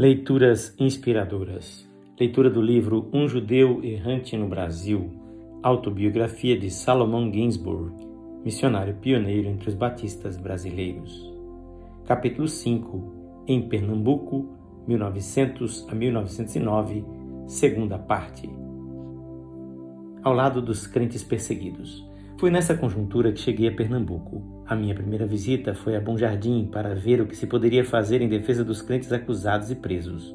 Leituras inspiradoras. Leitura do livro Um Judeu Errante no Brasil, autobiografia de Salomão Ginsburg, missionário pioneiro entre os batistas brasileiros. Capítulo 5 Em Pernambuco, 1900 a 1909, segunda parte. Ao lado dos crentes perseguidos. Foi nessa conjuntura que cheguei a Pernambuco. A minha primeira visita foi a Bom Jardim para ver o que se poderia fazer em defesa dos crentes acusados e presos.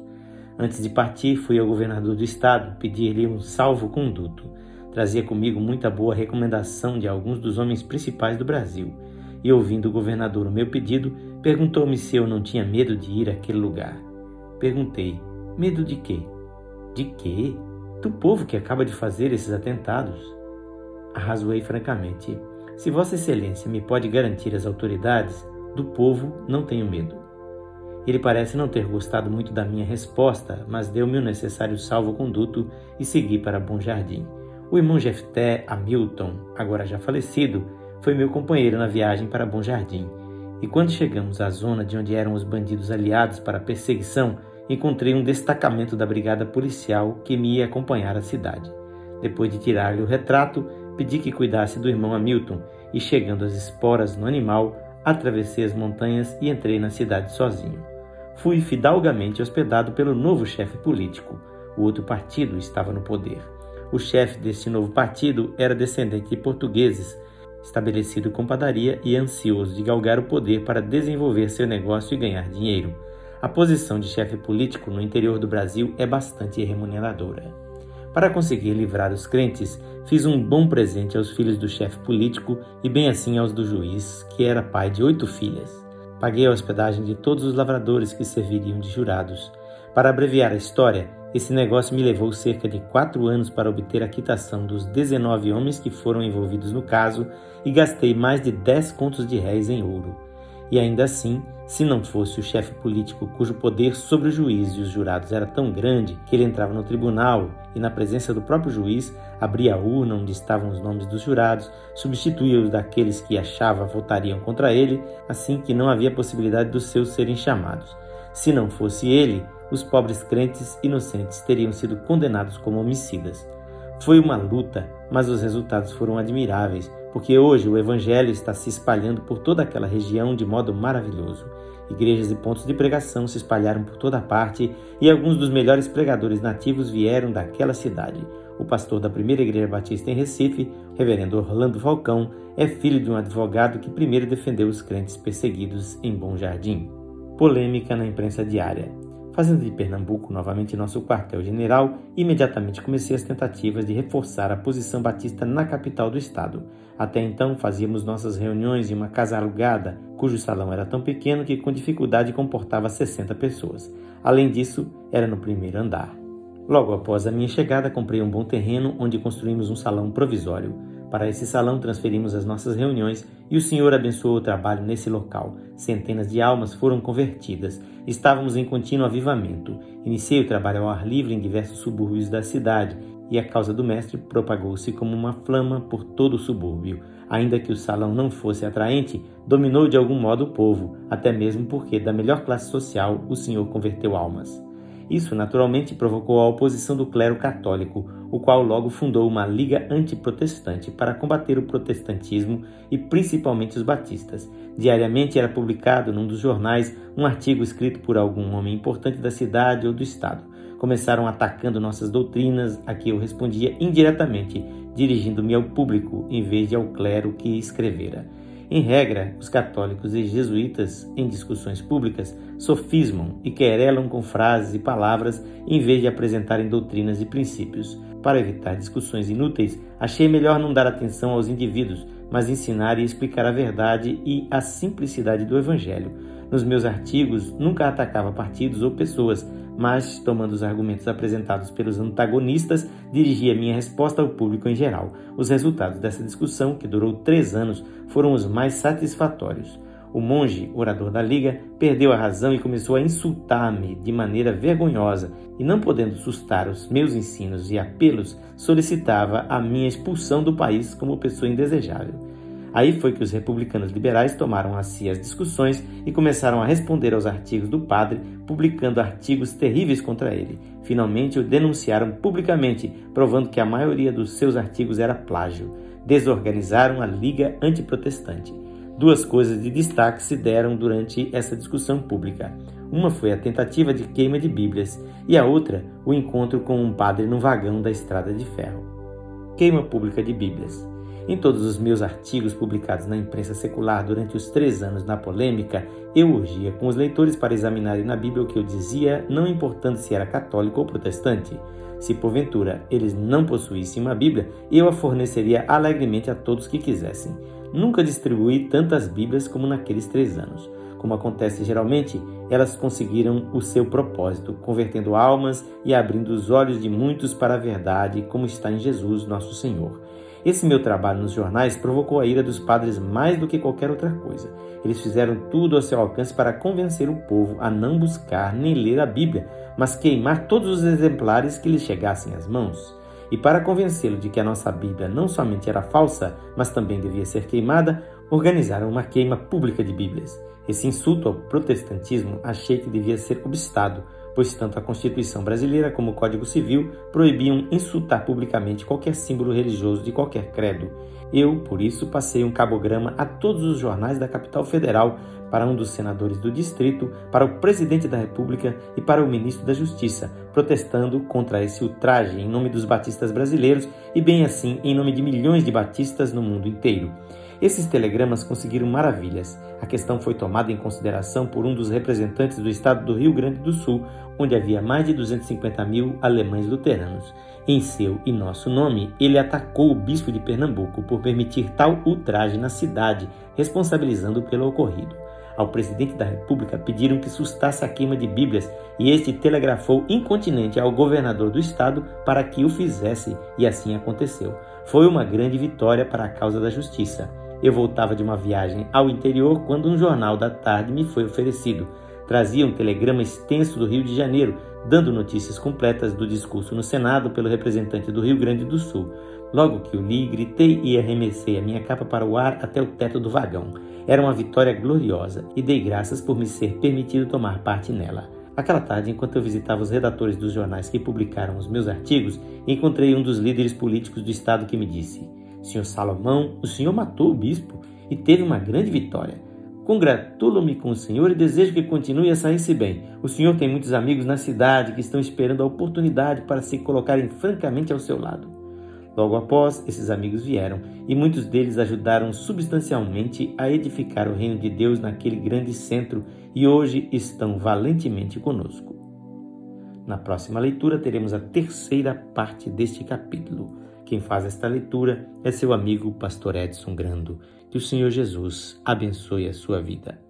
Antes de partir, fui ao governador do estado pedir-lhe um salvo-conduto. Trazia comigo muita boa recomendação de alguns dos homens principais do Brasil. E ouvindo o governador o meu pedido, perguntou-me se eu não tinha medo de ir àquele lugar. Perguntei: medo de quê? De quê? Do povo que acaba de fazer esses atentados. Arrazoei francamente. Se Vossa Excelência me pode garantir as autoridades, do povo não tenho medo. Ele parece não ter gostado muito da minha resposta, mas deu-me o necessário salvo-conduto e segui para Bom Jardim. O irmão Jefté Hamilton, agora já falecido, foi meu companheiro na viagem para Bom Jardim. E quando chegamos à zona de onde eram os bandidos aliados para a perseguição, encontrei um destacamento da brigada policial que me ia acompanhar à cidade. Depois de tirar-lhe o retrato, pedi que cuidasse do irmão Hamilton e, chegando às esporas no animal, atravessei as montanhas e entrei na cidade sozinho. Fui fidalgamente hospedado pelo novo chefe político. O outro partido estava no poder. O chefe deste novo partido era descendente de portugueses, estabelecido com padaria e ansioso de galgar o poder para desenvolver seu negócio e ganhar dinheiro. A posição de chefe político no interior do Brasil é bastante remuneradora. Para conseguir livrar os crentes, fiz um bom presente aos filhos do chefe político e bem assim aos do juiz, que era pai de oito filhas. Paguei a hospedagem de todos os lavradores que serviriam de jurados. Para abreviar a história, esse negócio me levou cerca de quatro anos para obter a quitação dos 19 homens que foram envolvidos no caso e gastei mais de 10 contos de réis em ouro. E ainda assim, se não fosse o chefe político cujo poder sobre o juiz e os jurados era tão grande que ele entrava no tribunal e, na presença do próprio juiz, abria a urna onde estavam os nomes dos jurados, substituía os daqueles que achava votariam contra ele, assim que não havia possibilidade dos seus serem chamados. Se não fosse ele, os pobres crentes inocentes teriam sido condenados como homicidas. Foi uma luta, mas os resultados foram admiráveis, porque hoje o Evangelho está se espalhando por toda aquela região de modo maravilhoso. Igrejas e pontos de pregação se espalharam por toda parte e alguns dos melhores pregadores nativos vieram daquela cidade. O pastor da primeira igreja batista em Recife, reverendo Orlando Falcão, é filho de um advogado que primeiro defendeu os crentes perseguidos em Bom Jardim. Polêmica na imprensa diária. Fazendo de Pernambuco novamente nosso quartel-general, imediatamente comecei as tentativas de reforçar a posição batista na capital do estado. Até então fazíamos nossas reuniões em uma casa alugada, cujo salão era tão pequeno que com dificuldade comportava 60 pessoas. Além disso, era no primeiro andar. Logo após a minha chegada, comprei um bom terreno onde construímos um salão provisório. Para esse salão transferimos as nossas reuniões e o Senhor abençoou o trabalho nesse local. Centenas de almas foram convertidas. Estávamos em contínuo avivamento. Iniciei o trabalho ao ar livre em diversos subúrbios da cidade e a causa do mestre propagou-se como uma flama por todo o subúrbio. Ainda que o salão não fosse atraente, dominou de algum modo o povo, até mesmo porque da melhor classe social o Senhor converteu almas. Isso naturalmente provocou a oposição do clero católico, o qual logo fundou uma liga antiprotestante para combater o protestantismo e principalmente os batistas. Diariamente era publicado num dos jornais um artigo escrito por algum homem importante da cidade ou do estado. Começaram atacando nossas doutrinas, a que eu respondia indiretamente, dirigindo-me ao público em vez de ao clero que escrevera. Em regra, os católicos e jesuítas, em discussões públicas, sofismam e querelam com frases e palavras em vez de apresentarem doutrinas e princípios. Para evitar discussões inúteis, achei melhor não dar atenção aos indivíduos, mas ensinar e explicar a verdade e a simplicidade do Evangelho. Nos meus artigos, nunca atacava partidos ou pessoas, mas, tomando os argumentos apresentados pelos antagonistas, dirigia minha resposta ao público em geral. Os resultados dessa discussão, que durou três anos, foram os mais satisfatórios. O monge, orador da liga, perdeu a razão e começou a insultar-me de maneira vergonhosa, e não podendo sustar os meus ensinos e apelos, solicitava a minha expulsão do país como pessoa indesejável. Aí foi que os republicanos liberais tomaram a si as discussões e começaram a responder aos artigos do padre, publicando artigos terríveis contra ele. Finalmente o denunciaram publicamente, provando que a maioria dos seus artigos era plágio. Desorganizaram a Liga Antiprotestante. Duas coisas de destaque se deram durante essa discussão pública. Uma foi a tentativa de queima de Bíblias e a outra, o encontro com um padre no vagão da estrada de ferro. Queima pública de Bíblias. Em todos os meus artigos publicados na imprensa secular durante os três anos na polêmica, eu urgia com os leitores para examinarem na Bíblia o que eu dizia, não importando se era católico ou protestante. Se porventura eles não possuíssem uma Bíblia, eu a forneceria alegremente a todos que quisessem. Nunca distribuí tantas Bíblias como naqueles três anos. Como acontece geralmente, elas conseguiram o seu propósito, convertendo almas e abrindo os olhos de muitos para a verdade, como está em Jesus, nosso Senhor. Esse meu trabalho nos jornais provocou a ira dos padres mais do que qualquer outra coisa. Eles fizeram tudo ao seu alcance para convencer o povo a não buscar nem ler a Bíblia, mas queimar todos os exemplares que lhes chegassem às mãos. E para convencê-lo de que a nossa Bíblia não somente era falsa, mas também devia ser queimada, organizaram uma queima pública de Bíblias. Esse insulto ao protestantismo achei que devia ser obstado, pois tanto a Constituição brasileira como o Código Civil proibiam insultar publicamente qualquer símbolo religioso de qualquer credo. Eu, por isso, passei um cabograma a todos os jornais da capital federal, para um dos senadores do distrito, para o presidente da República e para o ministro da Justiça, protestando contra esse ultraje em nome dos batistas brasileiros e, bem assim, em nome de milhões de batistas no mundo inteiro. Esses telegramas conseguiram maravilhas. A questão foi tomada em consideração por um dos representantes do estado do Rio Grande do Sul, onde havia mais de 250 mil alemães luteranos. Em seu e nosso nome, ele atacou o bispo de Pernambuco por permitir tal ultraje na cidade, responsabilizando pelo ocorrido. Ao presidente da República pediram que sustasse a queima de Bíblias e este telegrafou incontinente ao governador do estado para que o fizesse, e assim aconteceu. Foi uma grande vitória para a causa da justiça. Eu voltava de uma viagem ao interior quando um jornal da tarde me foi oferecido. Trazia um telegrama extenso do Rio de Janeiro, dando notícias completas do discurso no Senado pelo representante do Rio Grande do Sul. Logo que o li, gritei e arremessei a minha capa para o ar até o teto do vagão. Era uma vitória gloriosa e dei graças por me ser permitido tomar parte nela. Aquela tarde, enquanto eu visitava os redatores dos jornais que publicaram os meus artigos, encontrei um dos líderes políticos do estado que me disse: Senhor Salomão, o senhor matou o bispo e teve uma grande vitória. Congratulo-me com o senhor e desejo que continue a sair-se bem. O senhor tem muitos amigos na cidade que estão esperando a oportunidade para se colocarem francamente ao seu lado. Logo após, esses amigos vieram e muitos deles ajudaram substancialmente a edificar o reino de Deus naquele grande centro e hoje estão valentemente conosco. Na próxima leitura teremos a terceira parte deste capítulo. Quem faz esta leitura é seu amigo Pastor Edson Grando. Que o Senhor Jesus abençoe a sua vida.